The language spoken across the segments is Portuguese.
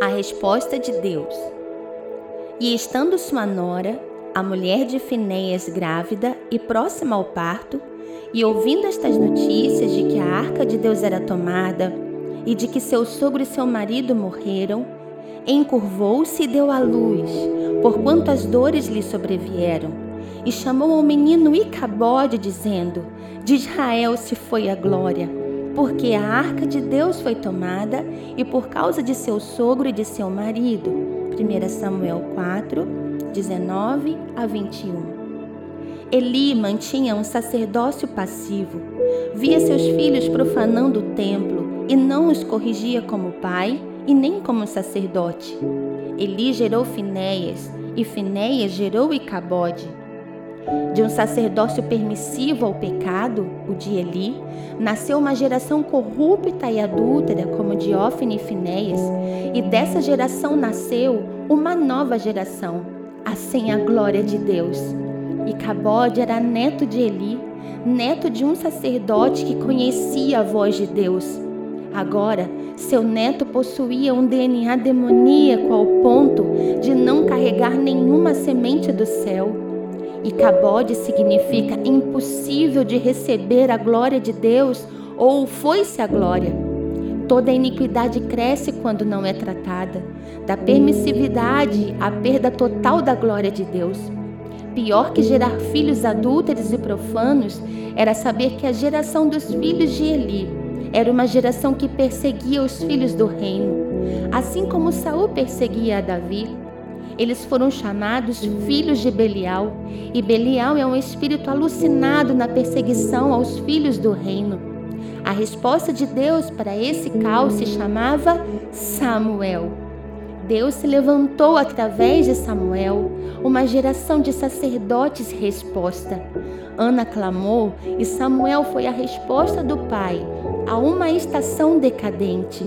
A resposta de Deus. E estando sua nora, a mulher de Finéias grávida e próxima ao parto, e ouvindo estas notícias de que a arca de Deus era tomada e de que seu sogro e seu marido morreram, encurvou-se e deu à luz, porquanto as dores lhe sobrevieram, e chamou ao menino Icabode, dizendo: De Israel se foi a glória, porque a arca de Deus foi tomada e por causa de seu sogro e de seu marido. 1 Samuel 4, 19 a 21. Eli mantinha um sacerdócio passivo. Via seus filhos profanando o templo e não os corrigia como pai e nem como sacerdote. Eli gerou Finéias e Finéias gerou Icabode. De um sacerdócio permissivo ao pecado, o de Eli, nasceu uma geração corrupta e adúltera como de Ofne e Finéias, e dessa geração nasceu uma nova geração, assim a glória de Deus. Icabode era neto de Eli, neto de um sacerdote que conhecia a voz de Deus. Agora, seu neto possuía um DNA demoníaco ao ponto de não carregar nenhuma semente do céu. E Cabode significa impossível de receber a glória de Deus ou foi-se a glória. Toda iniquidade cresce quando não é tratada, da permissividade à perda total da glória de Deus. Pior que gerar filhos adúlteros e profanos era saber que a geração dos filhos de Eli era uma geração que perseguia os filhos do reino, assim como Saul perseguia a Davi. Eles foram chamados filhos de Belial, e Belial é um espírito alucinado na perseguição aos filhos do reino. A resposta de Deus para esse caos se chamava Samuel. Deus se levantou através de Samuel, uma geração de sacerdotes resposta. Ana clamou e Samuel foi a resposta do pai a uma estação decadente.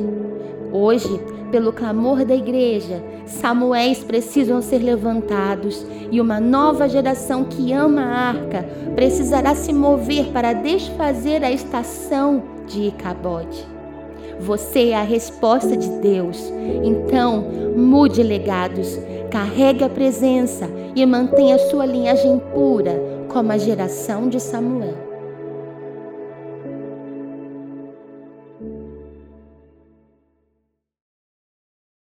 Hoje, pelo clamor da igreja, Samuéis precisam ser levantados e uma nova geração que ama a arca precisará se mover para desfazer a estação de Icabode. Você é a resposta de Deus. Então, mude legados, carregue a presença e mantenha sua linhagem pura como a geração de Samuel.